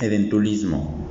eventualismo.